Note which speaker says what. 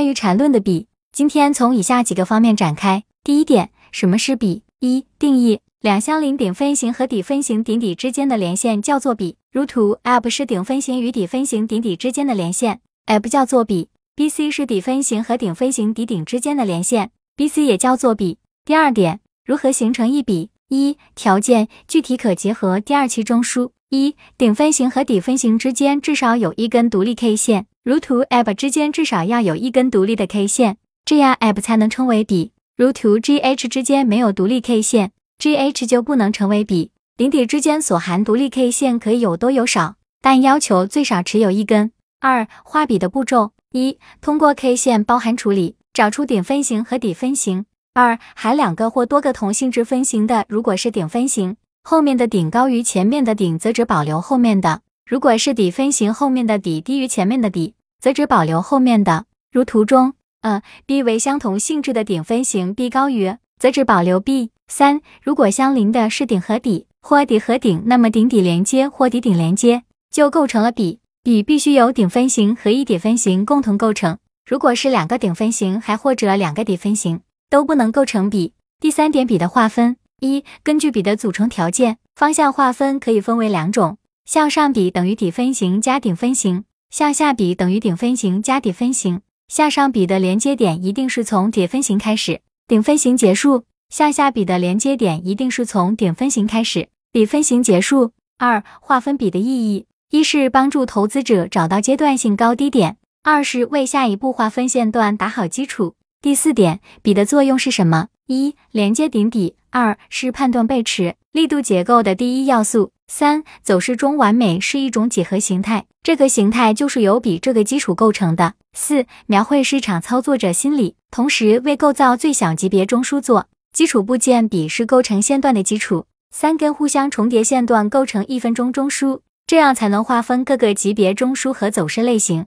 Speaker 1: 关于缠论的比，今天从以下几个方面展开。第一点，什么是比？一、定义：两相邻顶分型和底分型顶底之间的连线叫做比。如图 AB 是顶分型与底分型顶底之间的连线，AB 叫做比；BC 是底分型和顶分型底顶之间的连线，BC 也叫做比。第二点，如何形成一比？一、条件具体可结合第二期中枢。一、顶分型和底分型之间至少有一根独立 K 线，如图 AB 之间至少要有一根独立的 K 线，这样 AB 才能称为底。如图 GH 之间没有独立 K 线，GH 就不能成为底。顶底之间所含独立 K 线可以有多有少，但要求最少持有一根。二、画笔的步骤：一、通过 K 线包含处理，找出顶分型和底分型。二、含两个或多个同性质分型的，如果是顶分型，后面的顶高于前面的顶，则只保留后面的；如果是底分型，后面的底低于前面的底，则只保留后面的。如图中。呃，B 为相同性质的顶分型，B 高于，则只保留 B。三，如果相邻的是顶和底，或底和顶，那么顶底连接或底顶连接就构成了比。比必须由顶分型和一底分型共同构成。如果是两个顶分型，还或者两个底分型，都不能构成比。第三点，比的划分：一，根据比的组成条件，方向划分可以分为两种：向上比等于底分型加顶分型，向下比等于顶分型加底分型。向上比的连接点一定是从底分型开始，顶分型结束；向下比的连接点一定是从顶分型开始，底分型结束。二、划分比的意义：一是帮助投资者找到阶段性高低点；二是为下一步划分线段打好基础。第四点，比的作用是什么？一、连接顶底；二是判断背驰力度结构的第一要素。三、走势中完美是一种几何形态，这个形态就是由比这个基础构成的。四、描绘市场操作者心理，同时为构造最小级别中枢做基础部件，比是构成线段的基础。三根互相重叠线段构成一分钟中枢，这样才能划分各个级别中枢和走势类型。